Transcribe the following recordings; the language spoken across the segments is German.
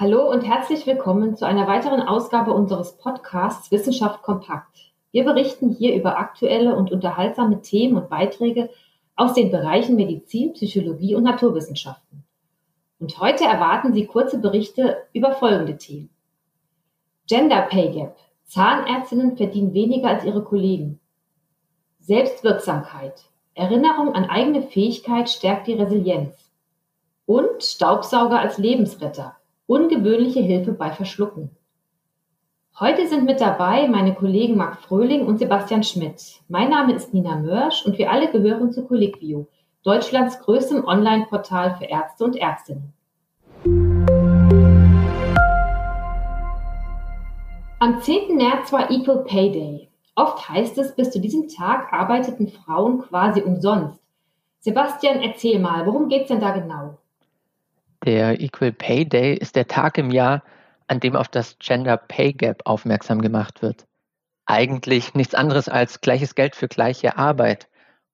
Hallo und herzlich willkommen zu einer weiteren Ausgabe unseres Podcasts Wissenschaft kompakt. Wir berichten hier über aktuelle und unterhaltsame Themen und Beiträge aus den Bereichen Medizin, Psychologie und Naturwissenschaften. Und heute erwarten Sie kurze Berichte über folgende Themen. Gender Pay Gap. Zahnärztinnen verdienen weniger als ihre Kollegen. Selbstwirksamkeit. Erinnerung an eigene Fähigkeit stärkt die Resilienz. Und Staubsauger als Lebensretter. Ungewöhnliche Hilfe bei Verschlucken. Heute sind mit dabei meine Kollegen Marc Fröhling und Sebastian Schmidt. Mein Name ist Nina Mörsch und wir alle gehören zu Colliquio, Deutschlands größtem Online-Portal für Ärzte und Ärztinnen. Am 10. März war Equal Pay Day. Oft heißt es, bis zu diesem Tag arbeiteten Frauen quasi umsonst. Sebastian, erzähl mal, worum geht's denn da genau? Der Equal Pay Day ist der Tag im Jahr, an dem auf das Gender Pay Gap aufmerksam gemacht wird. Eigentlich nichts anderes als gleiches Geld für gleiche Arbeit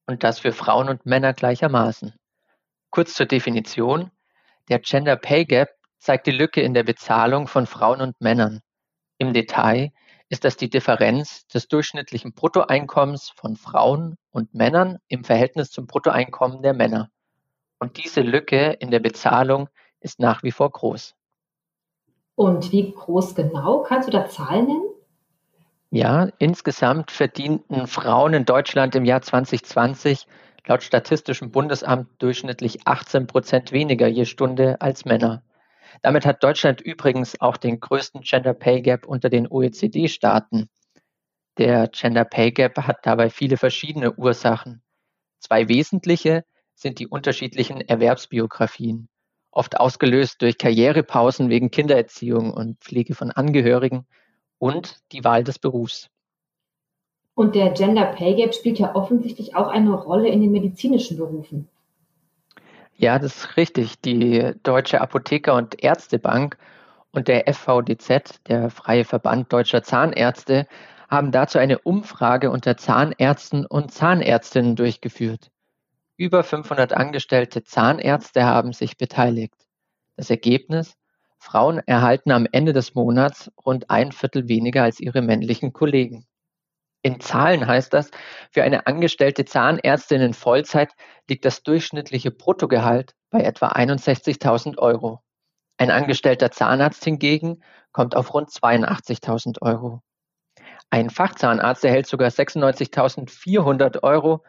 und das für Frauen und Männer gleichermaßen. Kurz zur Definition. Der Gender Pay Gap zeigt die Lücke in der Bezahlung von Frauen und Männern. Im Detail ist das die Differenz des durchschnittlichen Bruttoeinkommens von Frauen und Männern im Verhältnis zum Bruttoeinkommen der Männer. Und diese Lücke in der Bezahlung ist nach wie vor groß. Und wie groß genau? Kannst du da Zahlen nennen? Ja, insgesamt verdienten Frauen in Deutschland im Jahr 2020 laut Statistischem Bundesamt durchschnittlich 18 Prozent weniger je Stunde als Männer. Damit hat Deutschland übrigens auch den größten Gender Pay Gap unter den OECD-Staaten. Der Gender Pay Gap hat dabei viele verschiedene Ursachen. Zwei wesentliche sind die unterschiedlichen Erwerbsbiografien, oft ausgelöst durch Karrierepausen wegen Kindererziehung und Pflege von Angehörigen und die Wahl des Berufs. Und der Gender Pay Gap spielt ja offensichtlich auch eine Rolle in den medizinischen Berufen. Ja, das ist richtig. Die Deutsche Apotheker- und Ärztebank und der FVDZ, der Freie Verband Deutscher Zahnärzte, haben dazu eine Umfrage unter Zahnärzten und Zahnärztinnen durchgeführt. Über 500 angestellte Zahnärzte haben sich beteiligt. Das Ergebnis? Frauen erhalten am Ende des Monats rund ein Viertel weniger als ihre männlichen Kollegen. In Zahlen heißt das, für eine angestellte Zahnärztin in Vollzeit liegt das durchschnittliche Bruttogehalt bei etwa 61.000 Euro. Ein angestellter Zahnarzt hingegen kommt auf rund 82.000 Euro. Ein Fachzahnarzt erhält sogar 96.400 Euro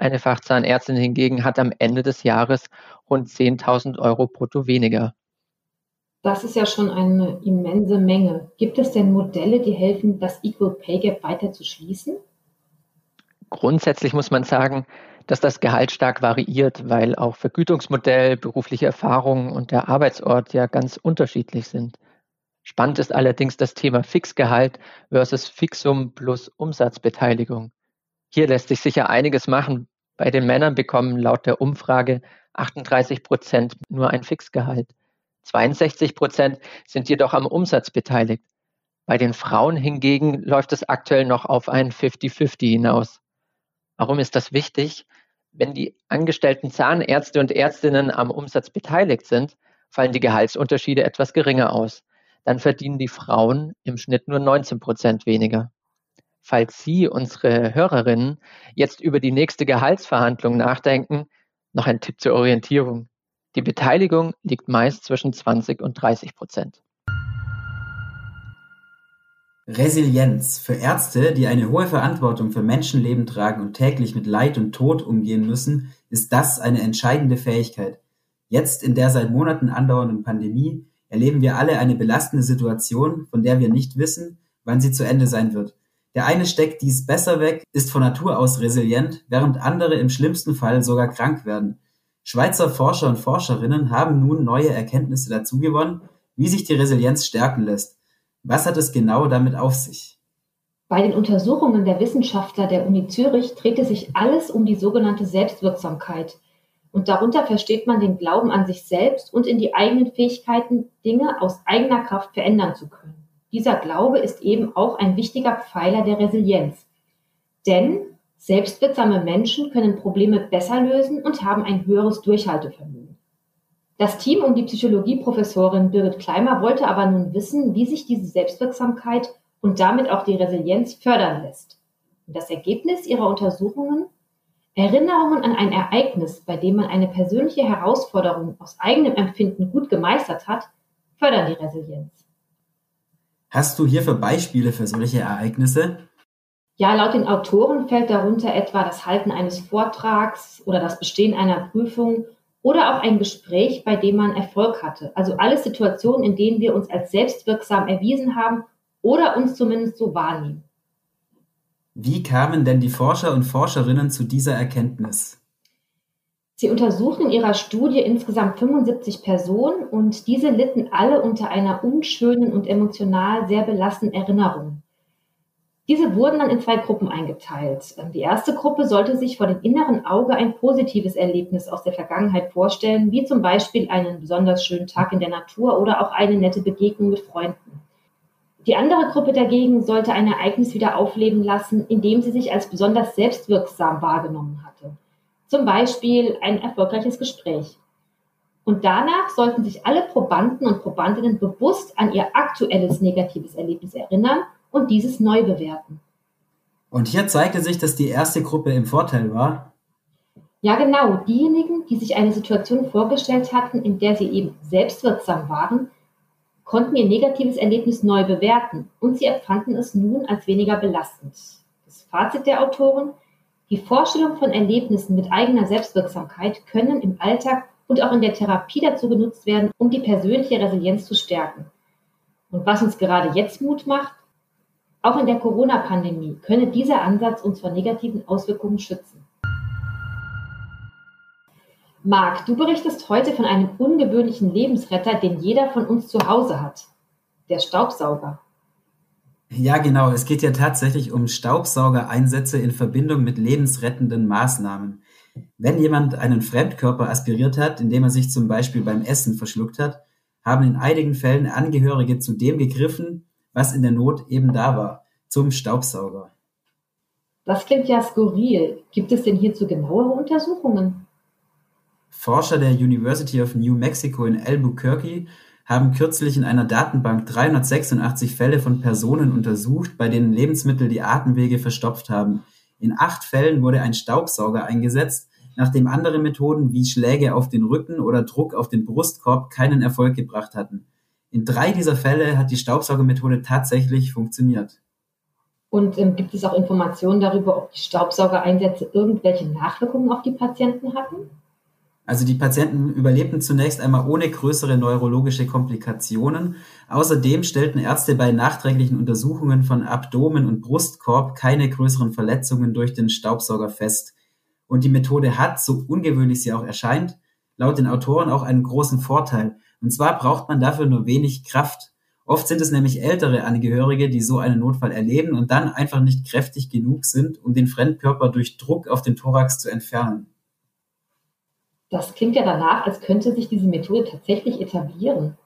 eine Fachzahnärztin hingegen hat am Ende des Jahres rund 10.000 Euro brutto weniger. Das ist ja schon eine immense Menge. Gibt es denn Modelle, die helfen, das Equal Pay Gap weiter zu schließen? Grundsätzlich muss man sagen, dass das Gehalt stark variiert, weil auch Vergütungsmodell, berufliche Erfahrungen und der Arbeitsort ja ganz unterschiedlich sind. Spannend ist allerdings das Thema Fixgehalt versus Fixum plus Umsatzbeteiligung. Hier lässt sich sicher einiges machen. Bei den Männern bekommen laut der Umfrage 38 Prozent nur ein Fixgehalt. 62 Prozent sind jedoch am Umsatz beteiligt. Bei den Frauen hingegen läuft es aktuell noch auf ein 50-50 hinaus. Warum ist das wichtig? Wenn die angestellten Zahnärzte und Ärztinnen am Umsatz beteiligt sind, fallen die Gehaltsunterschiede etwas geringer aus. Dann verdienen die Frauen im Schnitt nur 19 Prozent weniger falls Sie, unsere Hörerinnen, jetzt über die nächste Gehaltsverhandlung nachdenken, noch ein Tipp zur Orientierung. Die Beteiligung liegt meist zwischen 20 und 30 Prozent. Resilienz. Für Ärzte, die eine hohe Verantwortung für Menschenleben tragen und täglich mit Leid und Tod umgehen müssen, ist das eine entscheidende Fähigkeit. Jetzt in der seit Monaten andauernden Pandemie erleben wir alle eine belastende Situation, von der wir nicht wissen, wann sie zu Ende sein wird. Der eine steckt dies besser weg, ist von Natur aus resilient, während andere im schlimmsten Fall sogar krank werden. Schweizer Forscher und Forscherinnen haben nun neue Erkenntnisse dazu gewonnen, wie sich die Resilienz stärken lässt. Was hat es genau damit auf sich? Bei den Untersuchungen der Wissenschaftler der Uni Zürich drehte sich alles um die sogenannte Selbstwirksamkeit. Und darunter versteht man den Glauben an sich selbst und in die eigenen Fähigkeiten, Dinge aus eigener Kraft verändern zu können. Dieser Glaube ist eben auch ein wichtiger Pfeiler der Resilienz. Denn selbstwirksame Menschen können Probleme besser lösen und haben ein höheres Durchhaltevermögen. Das Team um die Psychologieprofessorin Birgit Kleimer wollte aber nun wissen, wie sich diese Selbstwirksamkeit und damit auch die Resilienz fördern lässt. Und das Ergebnis ihrer Untersuchungen Erinnerungen an ein Ereignis, bei dem man eine persönliche Herausforderung aus eigenem Empfinden gut gemeistert hat, fördern die Resilienz. Hast du hierfür Beispiele für solche Ereignisse? Ja, laut den Autoren fällt darunter etwa das Halten eines Vortrags oder das Bestehen einer Prüfung oder auch ein Gespräch, bei dem man Erfolg hatte. Also alle Situationen, in denen wir uns als selbstwirksam erwiesen haben oder uns zumindest so wahrnehmen. Wie kamen denn die Forscher und Forscherinnen zu dieser Erkenntnis? Sie untersuchten in ihrer Studie insgesamt 75 Personen und diese litten alle unter einer unschönen und emotional sehr belastenden Erinnerung. Diese wurden dann in zwei Gruppen eingeteilt. Die erste Gruppe sollte sich vor dem inneren Auge ein positives Erlebnis aus der Vergangenheit vorstellen, wie zum Beispiel einen besonders schönen Tag in der Natur oder auch eine nette Begegnung mit Freunden. Die andere Gruppe dagegen sollte ein Ereignis wieder aufleben lassen, indem sie sich als besonders selbstwirksam wahrgenommen hatte. Zum Beispiel ein erfolgreiches Gespräch. Und danach sollten sich alle Probanden und Probandinnen bewusst an ihr aktuelles negatives Erlebnis erinnern und dieses neu bewerten. Und hier zeigte sich, dass die erste Gruppe im Vorteil war. Ja, genau. Diejenigen, die sich eine Situation vorgestellt hatten, in der sie eben selbstwirksam waren, konnten ihr negatives Erlebnis neu bewerten und sie empfanden es nun als weniger belastend. Das Fazit der Autoren, die Vorstellung von Erlebnissen mit eigener Selbstwirksamkeit können im Alltag und auch in der Therapie dazu genutzt werden, um die persönliche Resilienz zu stärken. Und was uns gerade jetzt Mut macht, auch in der Corona-Pandemie könne dieser Ansatz uns vor negativen Auswirkungen schützen. Marc, du berichtest heute von einem ungewöhnlichen Lebensretter, den jeder von uns zu Hause hat. Der Staubsauger. Ja, genau. Es geht ja tatsächlich um Staubsaugereinsätze in Verbindung mit lebensrettenden Maßnahmen. Wenn jemand einen Fremdkörper aspiriert hat, indem er sich zum Beispiel beim Essen verschluckt hat, haben in einigen Fällen Angehörige zu dem gegriffen, was in der Not eben da war, zum Staubsauger. Das klingt ja skurril. Gibt es denn hierzu genauere Untersuchungen? Forscher der University of New Mexico in Albuquerque haben kürzlich in einer Datenbank 386 Fälle von Personen untersucht, bei denen Lebensmittel die Atemwege verstopft haben. In acht Fällen wurde ein Staubsauger eingesetzt, nachdem andere Methoden wie Schläge auf den Rücken oder Druck auf den Brustkorb keinen Erfolg gebracht hatten. In drei dieser Fälle hat die Staubsaugermethode tatsächlich funktioniert. Und ähm, gibt es auch Informationen darüber, ob die Staubsaugereinsätze irgendwelche Nachwirkungen auf die Patienten hatten? Also die Patienten überlebten zunächst einmal ohne größere neurologische Komplikationen. Außerdem stellten Ärzte bei nachträglichen Untersuchungen von Abdomen und Brustkorb keine größeren Verletzungen durch den Staubsauger fest. Und die Methode hat, so ungewöhnlich sie auch erscheint, laut den Autoren auch einen großen Vorteil. Und zwar braucht man dafür nur wenig Kraft. Oft sind es nämlich ältere Angehörige, die so einen Notfall erleben und dann einfach nicht kräftig genug sind, um den Fremdkörper durch Druck auf den Thorax zu entfernen. Das klingt ja danach, als könnte sich diese Methode tatsächlich etablieren.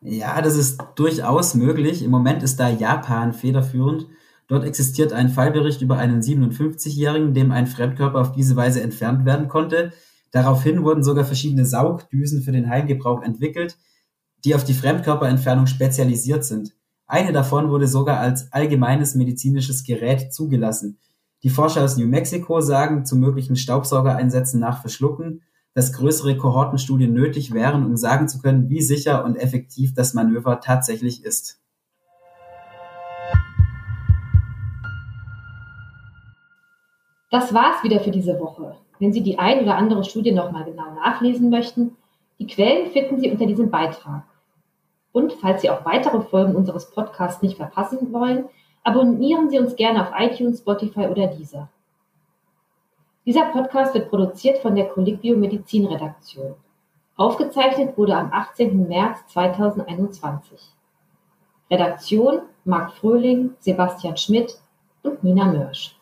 Ja, das ist durchaus möglich. Im Moment ist da Japan federführend. Dort existiert ein Fallbericht über einen 57-Jährigen, dem ein Fremdkörper auf diese Weise entfernt werden konnte. Daraufhin wurden sogar verschiedene Saugdüsen für den Heimgebrauch entwickelt, die auf die Fremdkörperentfernung spezialisiert sind. Eine davon wurde sogar als allgemeines medizinisches Gerät zugelassen. Die Forscher aus New Mexico sagen zu möglichen Staubsaugereinsätzen nach Verschlucken, dass größere Kohortenstudien nötig wären, um sagen zu können, wie sicher und effektiv das Manöver tatsächlich ist. Das war's wieder für diese Woche. Wenn Sie die ein oder andere Studie nochmal genau nachlesen möchten, die Quellen finden Sie unter diesem Beitrag. Und falls Sie auch weitere Folgen unseres Podcasts nicht verpassen wollen, abonnieren Sie uns gerne auf iTunes, Spotify oder Deezer. Dieser Podcast wird produziert von der Colliquio Medizin Redaktion. Aufgezeichnet wurde am 18. März 2021. Redaktion Marc Fröhling, Sebastian Schmidt und Nina Mörsch.